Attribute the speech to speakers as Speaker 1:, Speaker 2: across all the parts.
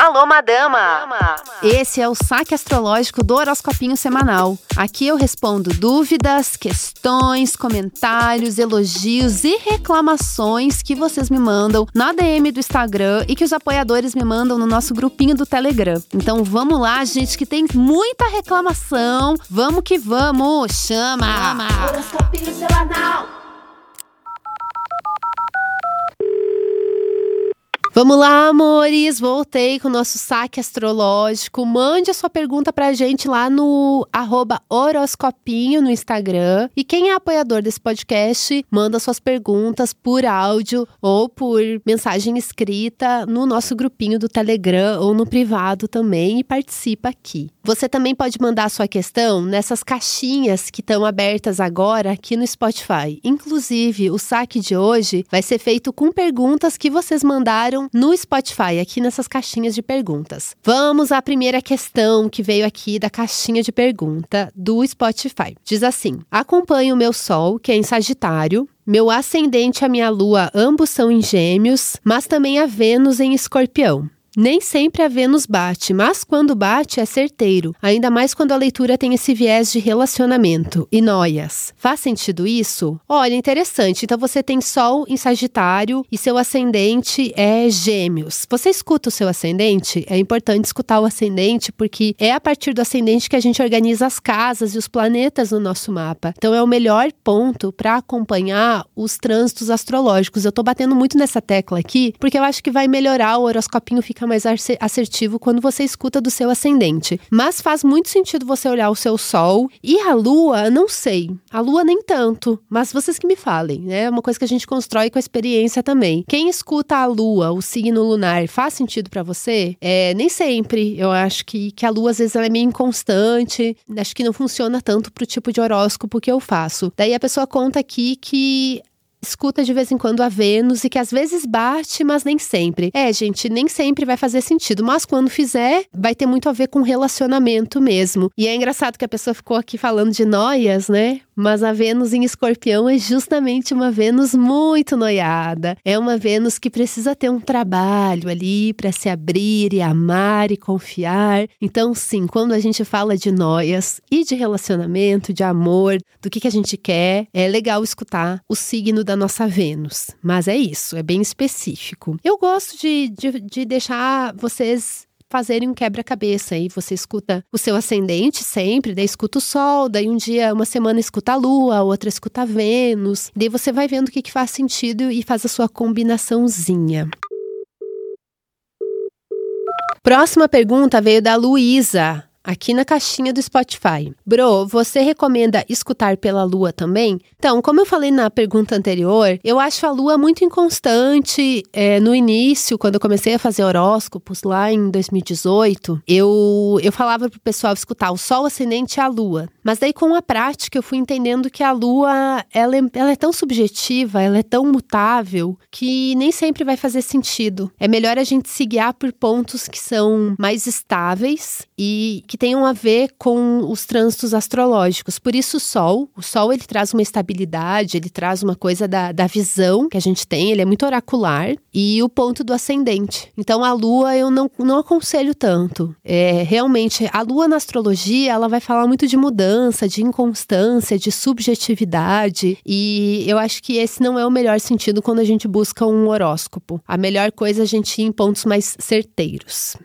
Speaker 1: Alô, madama!
Speaker 2: Esse é o saque astrológico do horoscopinho semanal. Aqui eu respondo dúvidas, questões, comentários, elogios e reclamações que vocês me mandam na DM do Instagram e que os apoiadores me mandam no nosso grupinho do Telegram. Então vamos lá, gente, que tem muita reclamação. Vamos que vamos! Chama! Chama. Horoscopinho semanal! Vamos lá, amores! Voltei com o nosso saque astrológico. Mande a sua pergunta pra gente lá no horoscopinho no Instagram. E quem é apoiador desse podcast, manda suas perguntas por áudio ou por mensagem escrita no nosso grupinho do Telegram ou no privado também e participa aqui. Você também pode mandar sua questão nessas caixinhas que estão abertas agora aqui no Spotify. Inclusive, o saque de hoje vai ser feito com perguntas que vocês mandaram no Spotify, aqui nessas caixinhas de perguntas. Vamos à primeira questão que veio aqui da caixinha de pergunta do Spotify. Diz assim: Acompanho o meu Sol, que é em Sagitário, meu ascendente e a minha lua ambos são em Gêmeos, mas também a Vênus em Escorpião. Nem sempre a Vênus bate, mas quando bate é certeiro, ainda mais quando a leitura tem esse viés de relacionamento e noias. Faz sentido isso? Olha, interessante. Então você tem Sol em Sagitário e seu ascendente é Gêmeos. Você escuta o seu ascendente? É importante escutar o ascendente porque é a partir do ascendente que a gente organiza as casas e os planetas no nosso mapa. Então é o melhor ponto para acompanhar os trânsitos astrológicos. Eu tô batendo muito nessa tecla aqui porque eu acho que vai melhorar o horoscopinho fica fica mais assertivo quando você escuta do seu ascendente. Mas faz muito sentido você olhar o seu sol e a lua, não sei. A lua nem tanto, mas vocês que me falem, né? É uma coisa que a gente constrói com a experiência também. Quem escuta a lua, o signo lunar, faz sentido para você? É, nem sempre. Eu acho que, que a lua às vezes ela é meio inconstante, acho que não funciona tanto pro tipo de horóscopo que eu faço. Daí a pessoa conta aqui que escuta de vez em quando a Vênus e que às vezes bate, mas nem sempre. É, gente, nem sempre vai fazer sentido, mas quando fizer, vai ter muito a ver com relacionamento mesmo. E é engraçado que a pessoa ficou aqui falando de noias, né? Mas a Vênus em Escorpião é justamente uma Vênus muito noiada. É uma Vênus que precisa ter um trabalho ali para se abrir e amar e confiar. Então, sim, quando a gente fala de noias e de relacionamento, de amor, do que, que a gente quer, é legal escutar o signo da nossa Vênus. Mas é isso, é bem específico. Eu gosto de, de, de deixar vocês fazerem um quebra-cabeça. Aí você escuta o seu ascendente sempre, daí escuta o Sol, daí um dia, uma semana escuta a Lua, outra escuta a Vênus. Daí você vai vendo o que, que faz sentido e faz a sua combinaçãozinha. Próxima pergunta veio da Luísa aqui na caixinha do Spotify. Bro, você recomenda escutar pela lua também? Então, como eu falei na pergunta anterior, eu acho a lua muito inconstante. É, no início, quando eu comecei a fazer horóscopos lá em 2018, eu, eu falava pro pessoal escutar o sol ascendente e a lua. Mas daí, com a prática, eu fui entendendo que a lua ela é, ela é tão subjetiva, ela é tão mutável, que nem sempre vai fazer sentido. É melhor a gente se guiar por pontos que são mais estáveis e que tenham a ver com os trânsitos astrológicos. Por isso, o Sol, o Sol ele traz uma estabilidade, ele traz uma coisa da, da visão que a gente tem, ele é muito oracular, e o ponto do ascendente. Então, a Lua eu não, não aconselho tanto. É, realmente, a Lua na astrologia, ela vai falar muito de mudança, de inconstância, de subjetividade, e eu acho que esse não é o melhor sentido quando a gente busca um horóscopo. A melhor coisa é a gente ir em pontos mais certeiros.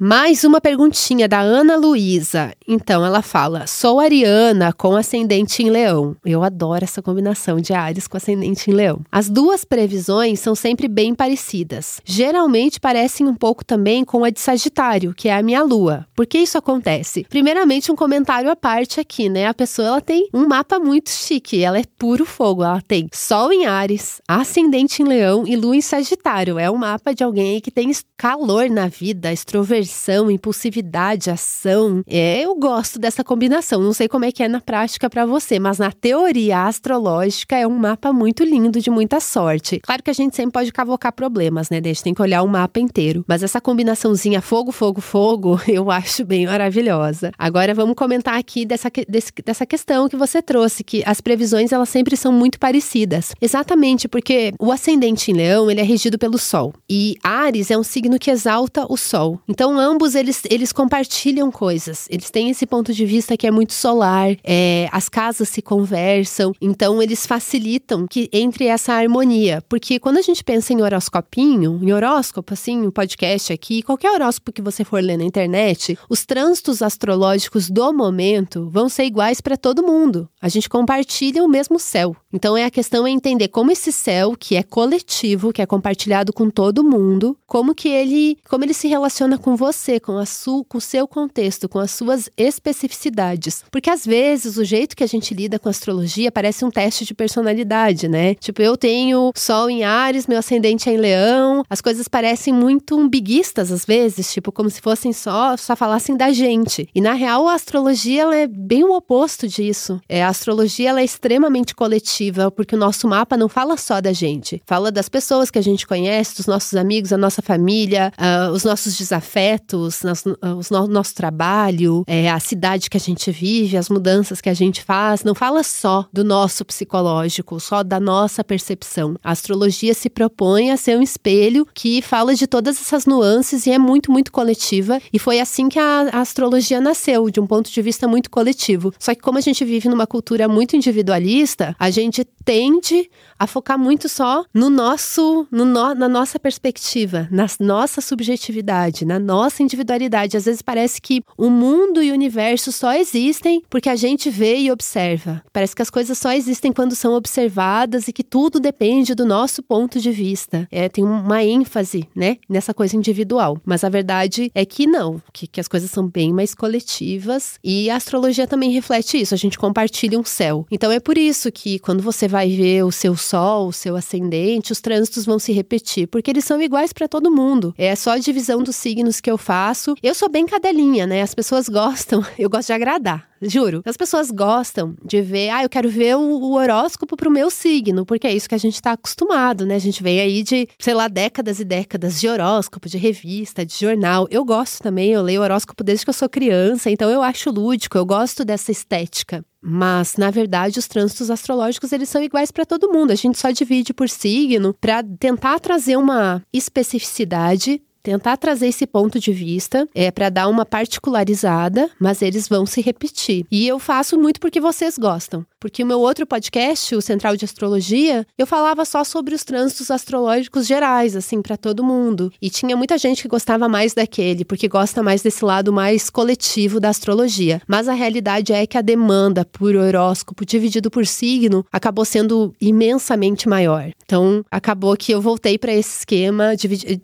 Speaker 2: Mais uma perguntinha da Ana Luísa. Então, ela fala: Sou ariana com ascendente em leão. Eu adoro essa combinação de Ares com ascendente em leão. As duas previsões são sempre bem parecidas. Geralmente parecem um pouco também com a de Sagitário, que é a minha lua. Por que isso acontece? Primeiramente, um comentário à parte aqui, né? A pessoa ela tem um mapa muito chique. Ela é puro fogo. Ela tem Sol em Ares, ascendente em leão e lua em Sagitário. É um mapa de alguém que tem calor na vida, extrovertido diversão, impulsividade, ação. É, eu gosto dessa combinação. Não sei como é que é na prática para você, mas na teoria astrológica é um mapa muito lindo de muita sorte. Claro que a gente sempre pode cavocar problemas, né? A gente tem que olhar o mapa inteiro. Mas essa combinaçãozinha fogo, fogo, fogo, eu acho bem maravilhosa. Agora vamos comentar aqui dessa, desse, dessa questão que você trouxe, que as previsões elas sempre são muito parecidas. Exatamente porque o ascendente em leão, ele é regido pelo sol. E Ares é um signo que exalta o sol. Então ambos eles, eles compartilham coisas. Eles têm esse ponto de vista que é muito solar, é, as casas se conversam, então eles facilitam que entre essa harmonia. Porque quando a gente pensa em horoscopinho, em horóscopo, assim, um podcast aqui, qualquer horóscopo que você for ler na internet, os trânsitos astrológicos do momento vão ser iguais para todo mundo. A gente compartilha o mesmo céu. Então é a questão é entender como esse céu, que é coletivo, que é compartilhado com todo mundo, como que ele, como ele se relaciona com você, com a sua, com o seu contexto, com as suas especificidades. Porque às vezes o jeito que a gente lida com astrologia parece um teste de personalidade, né? Tipo, eu tenho sol em Ares, meu ascendente é em Leão, as coisas parecem muito umbiguistas às vezes, tipo, como se fossem só só falassem da gente. E na real a astrologia ela é bem o oposto disso. É, a astrologia ela é extremamente coletiva, porque o nosso mapa não fala só da gente, fala das pessoas que a gente conhece, dos nossos amigos, a nossa família, uh, os nossos desafetos, nosso, uh, no, nosso trabalho, é, a cidade que a gente vive, as mudanças que a gente faz. Não fala só do nosso psicológico, só da nossa percepção. A astrologia se propõe a ser um espelho que fala de todas essas nuances e é muito, muito coletiva. E foi assim que a, a astrologia nasceu, de um ponto de vista muito coletivo. Só que como a gente vive numa cultura muito individualista, a gente tende a focar muito só no nosso, no no, na nossa perspectiva, na nossa subjetividade, na nossa individualidade. Às vezes parece que o mundo e o universo só existem porque a gente vê e observa. Parece que as coisas só existem quando são observadas e que tudo depende do nosso ponto de vista. É, tem uma ênfase, né, nessa coisa individual. Mas a verdade é que não, que, que as coisas são bem mais coletivas e a astrologia também reflete isso. A gente compartilha um céu. Então é por isso que quando você vai ver o seu Sol, o seu ascendente, os trânsitos vão se repetir, porque eles são iguais para todo mundo. É só a divisão dos signos que eu faço. Eu sou bem cadelinha, né? As pessoas gostam, eu gosto de agradar. Juro. As pessoas gostam de ver, ah, eu quero ver o, o horóscopo pro meu signo, porque é isso que a gente tá acostumado, né? A gente vem aí de, sei lá, décadas e décadas de horóscopo, de revista, de jornal. Eu gosto também, eu leio horóscopo desde que eu sou criança, então eu acho lúdico, eu gosto dessa estética. Mas, na verdade, os trânsitos astrológicos eles são iguais para todo mundo. A gente só divide por signo para tentar trazer uma especificidade tentar trazer esse ponto de vista é para dar uma particularizada, mas eles vão se repetir. E eu faço muito porque vocês gostam. Porque o meu outro podcast, o Central de Astrologia, eu falava só sobre os trânsitos astrológicos gerais, assim, para todo mundo. E tinha muita gente que gostava mais daquele, porque gosta mais desse lado mais coletivo da astrologia. Mas a realidade é que a demanda por horóscopo dividido por signo acabou sendo imensamente maior. Então, acabou que eu voltei para esse esquema,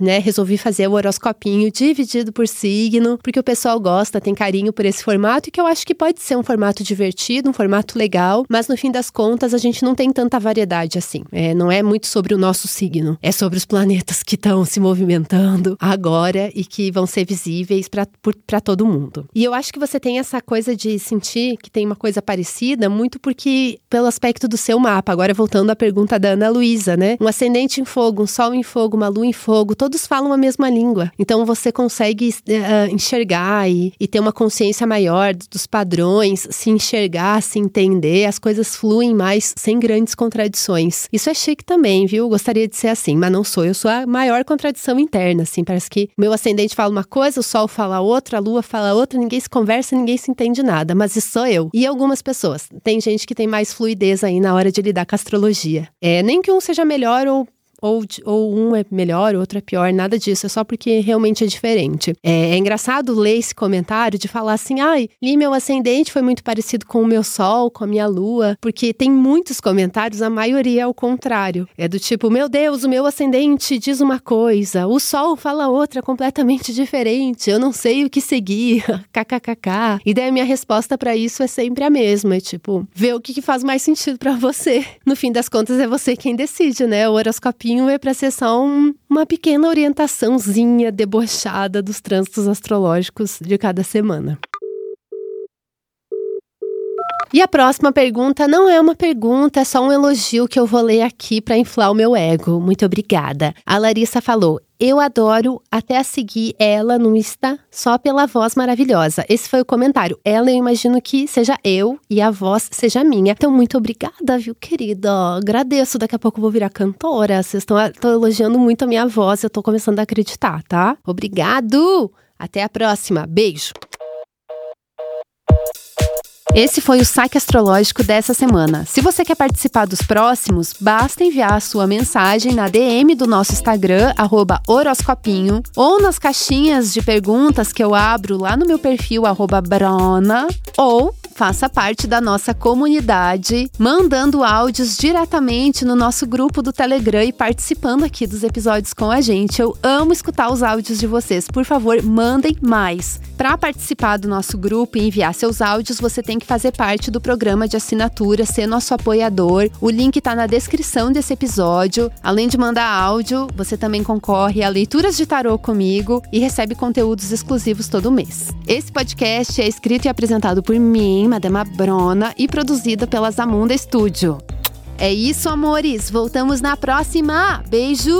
Speaker 2: né, resolvi fazer o horoscopinho dividido por signo, porque o pessoal gosta, tem carinho por esse formato e que eu acho que pode ser um formato divertido, um formato legal mas no fim das contas a gente não tem tanta variedade assim. É, não é muito sobre o nosso signo, é sobre os planetas que estão se movimentando agora e que vão ser visíveis para todo mundo. E eu acho que você tem essa coisa de sentir que tem uma coisa parecida, muito porque, pelo aspecto do seu mapa, agora voltando à pergunta da Ana Luísa, né? Um ascendente em fogo, um sol em fogo, uma lua em fogo, todos falam a mesma língua. Então você consegue uh, enxergar e, e ter uma consciência maior dos padrões, se enxergar, se entender, as coisas fluem mais sem grandes contradições. Isso é chique também, viu? Gostaria de ser assim, mas não sou. Eu sou a maior contradição interna, assim. Parece que meu ascendente fala uma coisa, o sol fala outra, a lua fala outra, ninguém se conversa, ninguém se entende nada. Mas isso sou eu. E algumas pessoas. Tem gente que tem mais fluidez aí na hora de lidar com a astrologia. É, nem que um seja melhor ou ou, ou um é melhor, outro é pior, nada disso, é só porque realmente é diferente. É, é engraçado ler esse comentário de falar assim: ai, li meu ascendente foi muito parecido com o meu sol, com a minha lua, porque tem muitos comentários, a maioria é o contrário. É do tipo: meu Deus, o meu ascendente diz uma coisa, o sol fala outra completamente diferente, eu não sei o que seguir, kkkk. E daí a minha resposta para isso é sempre a mesma: é tipo, ver o que, que faz mais sentido para você. No fim das contas, é você quem decide, né? O horoscopinho é para ser só um, uma pequena orientaçãozinha debochada dos trânsitos astrológicos de cada semana. E a próxima pergunta não é uma pergunta, é só um elogio que eu vou ler aqui para inflar o meu ego. Muito obrigada. A Larissa falou: eu adoro até seguir ela no Insta só pela voz maravilhosa. Esse foi o comentário. Ela, eu imagino que seja eu e a voz seja minha. Então, muito obrigada, viu, querida? Agradeço. Daqui a pouco eu vou virar cantora. Vocês estão elogiando muito a minha voz. Eu tô começando a acreditar, tá? Obrigado! Até a próxima. Beijo! Esse foi o saque astrológico dessa semana. Se você quer participar dos próximos, basta enviar a sua mensagem na DM do nosso Instagram, horoscopinho, ou nas caixinhas de perguntas que eu abro lá no meu perfil, Brona, ou Faça parte da nossa comunidade, mandando áudios diretamente no nosso grupo do Telegram e participando aqui dos episódios com a gente. Eu amo escutar os áudios de vocês. Por favor, mandem mais. Para participar do nosso grupo e enviar seus áudios, você tem que fazer parte do programa de assinatura, ser nosso apoiador. O link está na descrição desse episódio. Além de mandar áudio, você também concorre a leituras de tarô comigo e recebe conteúdos exclusivos todo mês. Esse podcast é escrito e apresentado por mim, mim, Madama Brona, e produzida pela Zamunda Studio. É isso, amores. Voltamos na próxima. Beijo!